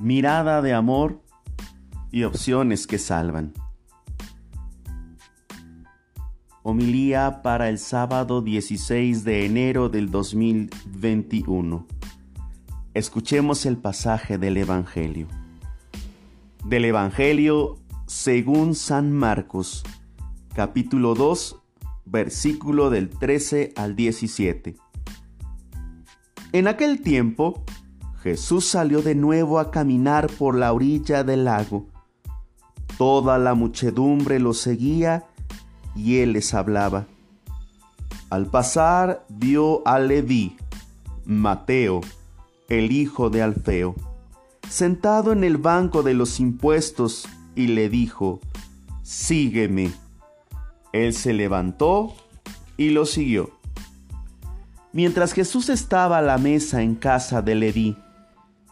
mirada de amor y opciones que salvan. Homilía para el sábado 16 de enero del 2021. Escuchemos el pasaje del Evangelio. Del Evangelio según San Marcos, capítulo 2, versículo del 13 al 17. En aquel tiempo, Jesús salió de nuevo a caminar por la orilla del lago. Toda la muchedumbre lo seguía y él les hablaba. Al pasar vio a Leví, Mateo, el hijo de Alfeo, sentado en el banco de los impuestos y le dijo, Sígueme. Él se levantó y lo siguió. Mientras Jesús estaba a la mesa en casa de Leví,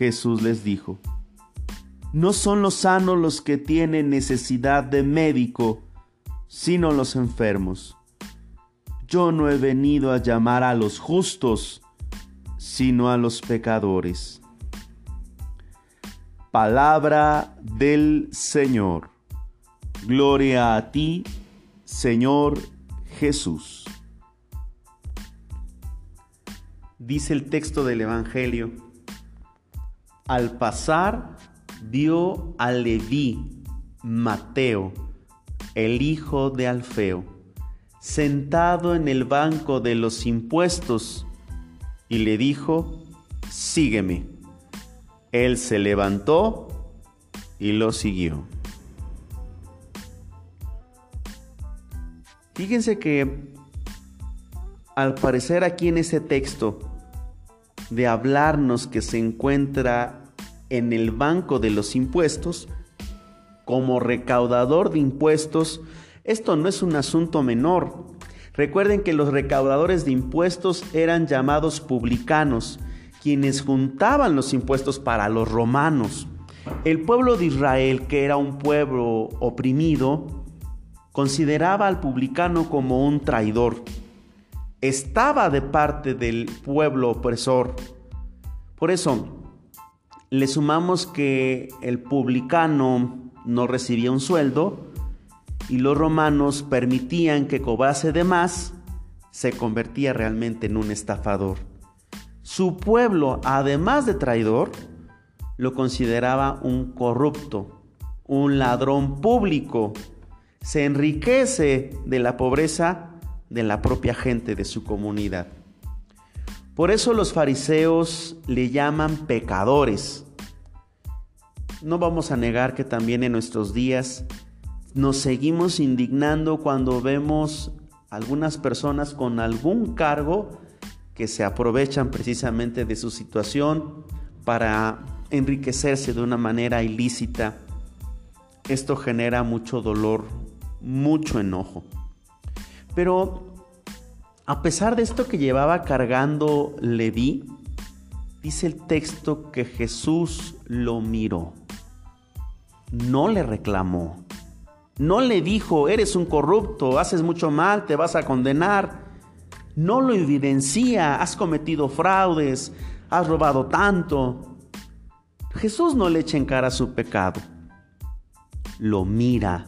Jesús les dijo, no son los sanos los que tienen necesidad de médico, sino los enfermos. Yo no he venido a llamar a los justos, sino a los pecadores. Palabra del Señor. Gloria a ti, Señor Jesús. Dice el texto del Evangelio al pasar vio a Leví, Mateo, el hijo de Alfeo, sentado en el banco de los impuestos, y le dijo, sígueme. Él se levantó y lo siguió. Fíjense que al parecer aquí en ese texto de hablarnos que se encuentra en el banco de los impuestos, como recaudador de impuestos, esto no es un asunto menor. Recuerden que los recaudadores de impuestos eran llamados publicanos, quienes juntaban los impuestos para los romanos. El pueblo de Israel, que era un pueblo oprimido, consideraba al publicano como un traidor. Estaba de parte del pueblo opresor. Por eso, le sumamos que el publicano no recibía un sueldo y los romanos permitían que cobrase de más, se convertía realmente en un estafador. Su pueblo, además de traidor, lo consideraba un corrupto, un ladrón público. Se enriquece de la pobreza de la propia gente de su comunidad. Por eso los fariseos le llaman pecadores. No vamos a negar que también en nuestros días nos seguimos indignando cuando vemos algunas personas con algún cargo que se aprovechan precisamente de su situación para enriquecerse de una manera ilícita. Esto genera mucho dolor, mucho enojo. Pero a pesar de esto que llevaba cargando Leví, dice el texto que Jesús lo miró. No le reclamó. No le dijo, eres un corrupto, haces mucho mal, te vas a condenar. No lo evidencia, has cometido fraudes, has robado tanto. Jesús no le echa en cara su pecado. Lo mira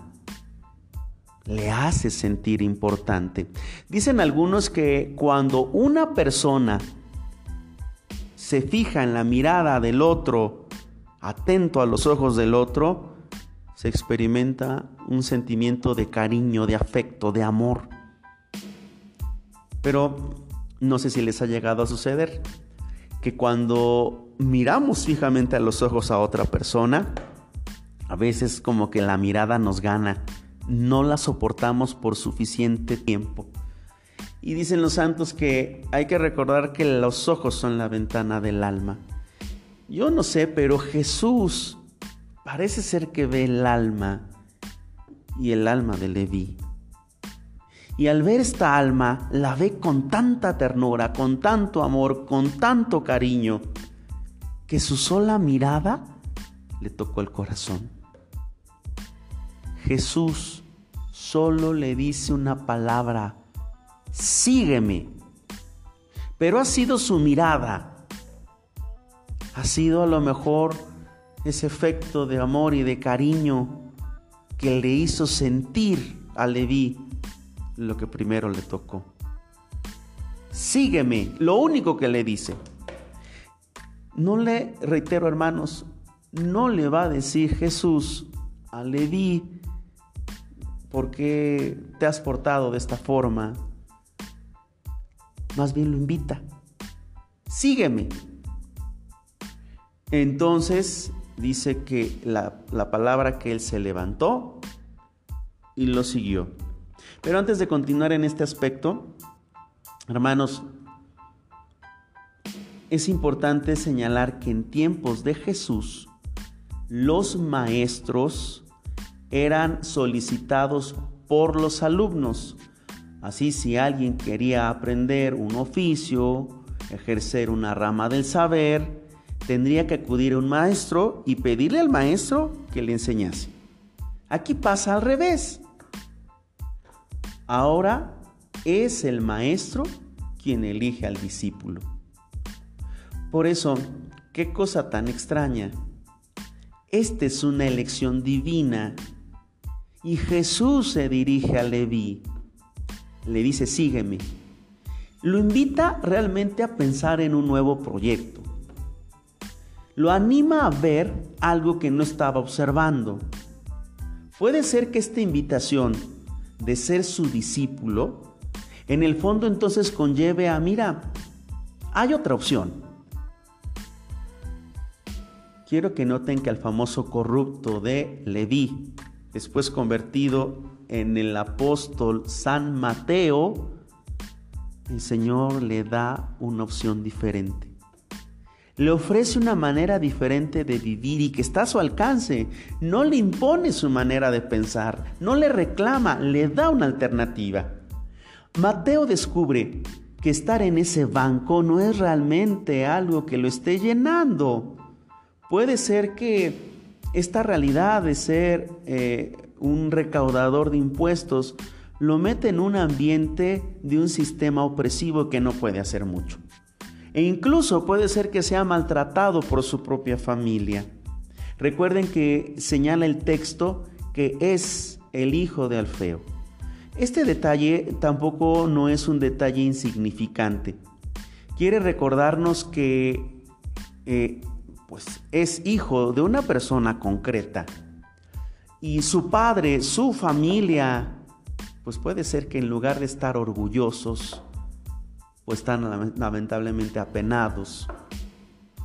le hace sentir importante. Dicen algunos que cuando una persona se fija en la mirada del otro, atento a los ojos del otro, se experimenta un sentimiento de cariño, de afecto, de amor. Pero no sé si les ha llegado a suceder que cuando miramos fijamente a los ojos a otra persona, a veces como que la mirada nos gana no la soportamos por suficiente tiempo. Y dicen los santos que hay que recordar que los ojos son la ventana del alma. Yo no sé, pero Jesús parece ser que ve el alma y el alma de Leví. Y al ver esta alma, la ve con tanta ternura, con tanto amor, con tanto cariño, que su sola mirada le tocó el corazón. Jesús solo le dice una palabra, sígueme. Pero ha sido su mirada, ha sido a lo mejor ese efecto de amor y de cariño que le hizo sentir a Leví lo que primero le tocó. Sígueme, lo único que le dice. No le, reitero hermanos, no le va a decir Jesús a Leví, ¿por qué te has portado de esta forma? Más bien lo invita, sígueme. Entonces dice que la, la palabra que él se levantó y lo siguió. Pero antes de continuar en este aspecto, hermanos, es importante señalar que en tiempos de Jesús, los maestros eran solicitados por los alumnos. Así si alguien quería aprender un oficio, ejercer una rama del saber, tendría que acudir a un maestro y pedirle al maestro que le enseñase. Aquí pasa al revés. Ahora es el maestro quien elige al discípulo. Por eso, qué cosa tan extraña. Esta es una elección divina y Jesús se dirige a Leví. Le dice, sígueme. Lo invita realmente a pensar en un nuevo proyecto. Lo anima a ver algo que no estaba observando. Puede ser que esta invitación de ser su discípulo, en el fondo entonces conlleve a, mira, hay otra opción. Quiero que noten que al famoso corrupto de Leví, después convertido en el apóstol San Mateo, el Señor le da una opción diferente. Le ofrece una manera diferente de vivir y que está a su alcance. No le impone su manera de pensar, no le reclama, le da una alternativa. Mateo descubre que estar en ese banco no es realmente algo que lo esté llenando. Puede ser que esta realidad de ser eh, un recaudador de impuestos lo mete en un ambiente de un sistema opresivo que no puede hacer mucho e incluso puede ser que sea maltratado por su propia familia. Recuerden que señala el texto que es el hijo de Alfeo. Este detalle tampoco no es un detalle insignificante. Quiere recordarnos que eh, pues es hijo de una persona concreta. Y su padre, su familia, pues puede ser que en lugar de estar orgullosos, o están lamentablemente apenados.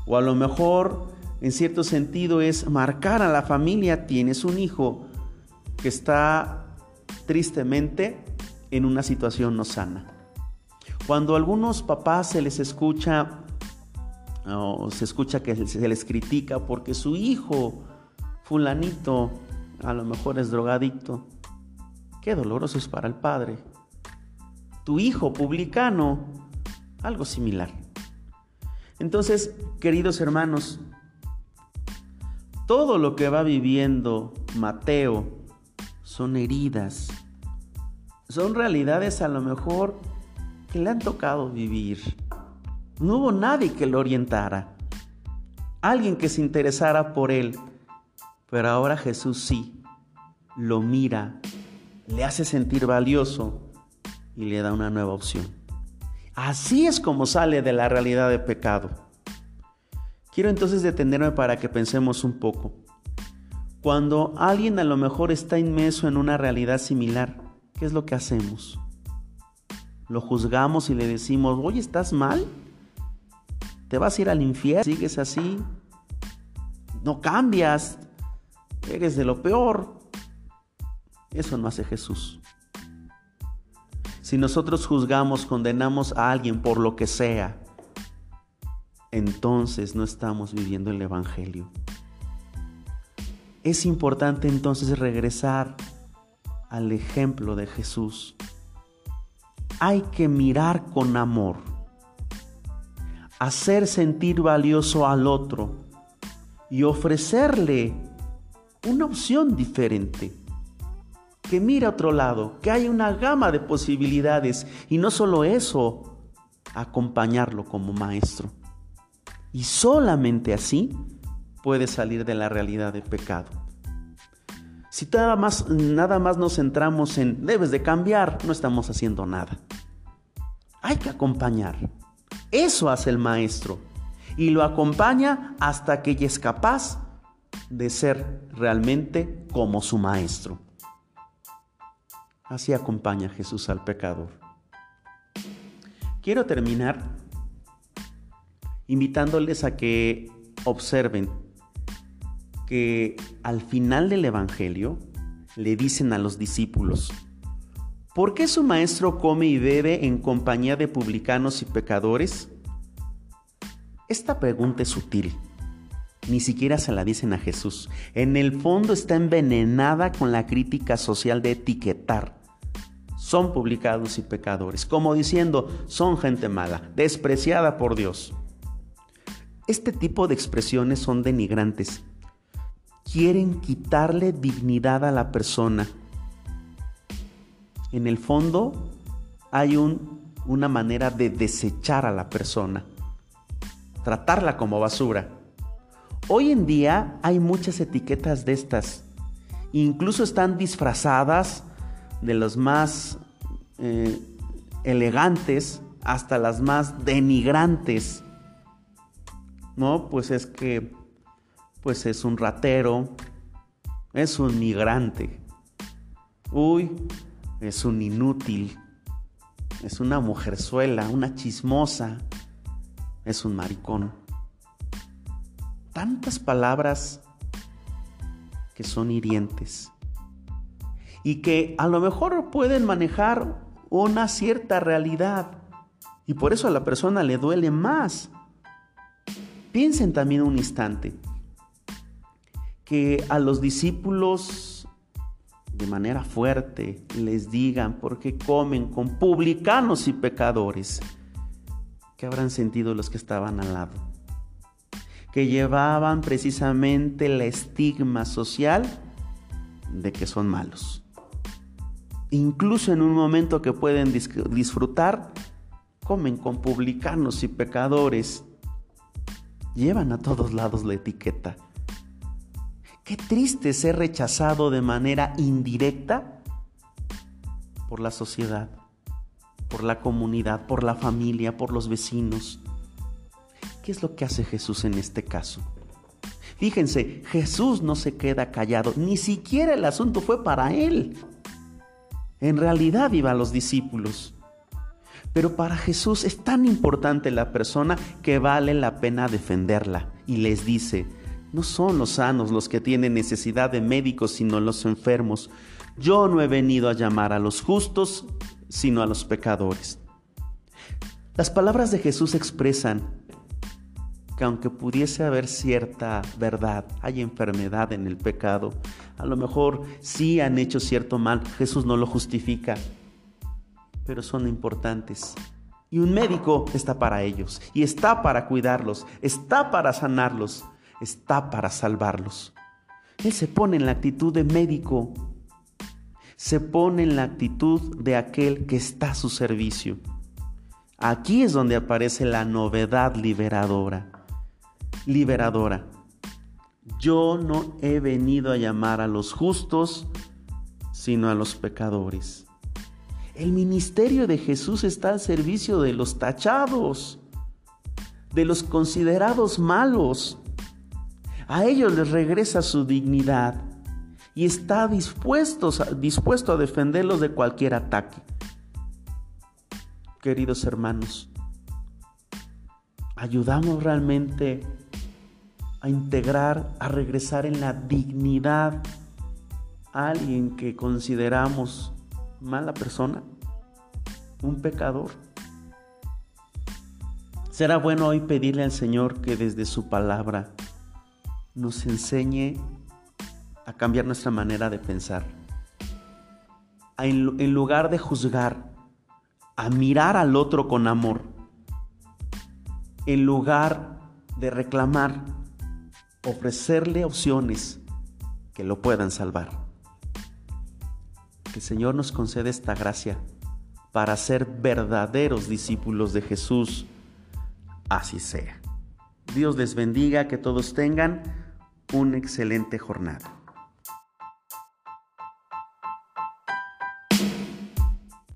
O a lo mejor, en cierto sentido, es marcar a la familia, tienes un hijo que está tristemente en una situación no sana. Cuando a algunos papás se les escucha o se escucha que se les critica porque su hijo fulanito a lo mejor es drogadicto, qué doloroso es para el padre. Tu hijo publicano algo similar. Entonces, queridos hermanos, todo lo que va viviendo Mateo son heridas, son realidades a lo mejor que le han tocado vivir. No hubo nadie que lo orientara, alguien que se interesara por él, pero ahora Jesús sí, lo mira, le hace sentir valioso y le da una nueva opción. Así es como sale de la realidad de pecado. Quiero entonces detenerme para que pensemos un poco. Cuando alguien a lo mejor está inmerso en una realidad similar, ¿qué es lo que hacemos? Lo juzgamos y le decimos, oye, ¿estás mal? ¿Te vas a ir al infierno? ¿Sigues así? No cambias. Eres de lo peor. Eso no hace Jesús. Si nosotros juzgamos, condenamos a alguien por lo que sea, entonces no estamos viviendo el Evangelio. Es importante entonces regresar al ejemplo de Jesús. Hay que mirar con amor, hacer sentir valioso al otro y ofrecerle una opción diferente. Que mire a otro lado, que hay una gama de posibilidades y no solo eso, acompañarlo como maestro. Y solamente así puede salir de la realidad de pecado. Si nada más, nada más nos centramos en debes de cambiar, no estamos haciendo nada. Hay que acompañar. Eso hace el maestro. Y lo acompaña hasta que ella es capaz de ser realmente como su maestro. Así acompaña Jesús al pecador. Quiero terminar invitándoles a que observen que al final del Evangelio le dicen a los discípulos, ¿por qué su maestro come y bebe en compañía de publicanos y pecadores? Esta pregunta es sutil. Ni siquiera se la dicen a Jesús. En el fondo está envenenada con la crítica social de etiquetar. Son publicados y pecadores, como diciendo, son gente mala, despreciada por Dios. Este tipo de expresiones son denigrantes. Quieren quitarle dignidad a la persona. En el fondo hay una manera de desechar a la persona, tratarla como basura. Hoy en día hay muchas etiquetas de estas. Incluso están disfrazadas de los más eh, elegantes hasta las más denigrantes. No, pues es que pues es un ratero, es un migrante. Uy, es un inútil. Es una mujerzuela, una chismosa. Es un maricón. Tantas palabras que son hirientes y que a lo mejor pueden manejar una cierta realidad y por eso a la persona le duele más. Piensen también un instante que a los discípulos de manera fuerte les digan por qué comen con publicanos y pecadores. ¿Qué habrán sentido los que estaban al lado? Que llevaban precisamente el estigma social de que son malos. Incluso en un momento que pueden disfrutar, comen con publicanos y pecadores llevan a todos lados la etiqueta. Qué triste ser rechazado de manera indirecta por la sociedad, por la comunidad, por la familia, por los vecinos. ¿Qué es lo que hace Jesús en este caso? Fíjense, Jesús no se queda callado, ni siquiera el asunto fue para él. En realidad iba a los discípulos. Pero para Jesús es tan importante la persona que vale la pena defenderla. Y les dice, no son los sanos los que tienen necesidad de médicos, sino los enfermos. Yo no he venido a llamar a los justos, sino a los pecadores. Las palabras de Jesús expresan que aunque pudiese haber cierta verdad, hay enfermedad en el pecado, a lo mejor sí han hecho cierto mal, Jesús no lo justifica, pero son importantes. Y un médico está para ellos, y está para cuidarlos, está para sanarlos, está para salvarlos. Él se pone en la actitud de médico, se pone en la actitud de aquel que está a su servicio. Aquí es donde aparece la novedad liberadora. Liberadora. Yo no he venido a llamar a los justos, sino a los pecadores. El ministerio de Jesús está al servicio de los tachados, de los considerados malos. A ellos les regresa su dignidad y está dispuesto, a defenderlos de cualquier ataque. Queridos hermanos, ¿ayudamos realmente a integrar, a regresar en la dignidad a alguien que consideramos mala persona, un pecador. Será bueno hoy pedirle al Señor que desde su palabra nos enseñe a cambiar nuestra manera de pensar. En lugar de juzgar, a mirar al otro con amor. En lugar de reclamar, ofrecerle opciones que lo puedan salvar. Que el Señor nos concede esta gracia para ser verdaderos discípulos de Jesús. Así sea. Dios les bendiga, que todos tengan una excelente jornada.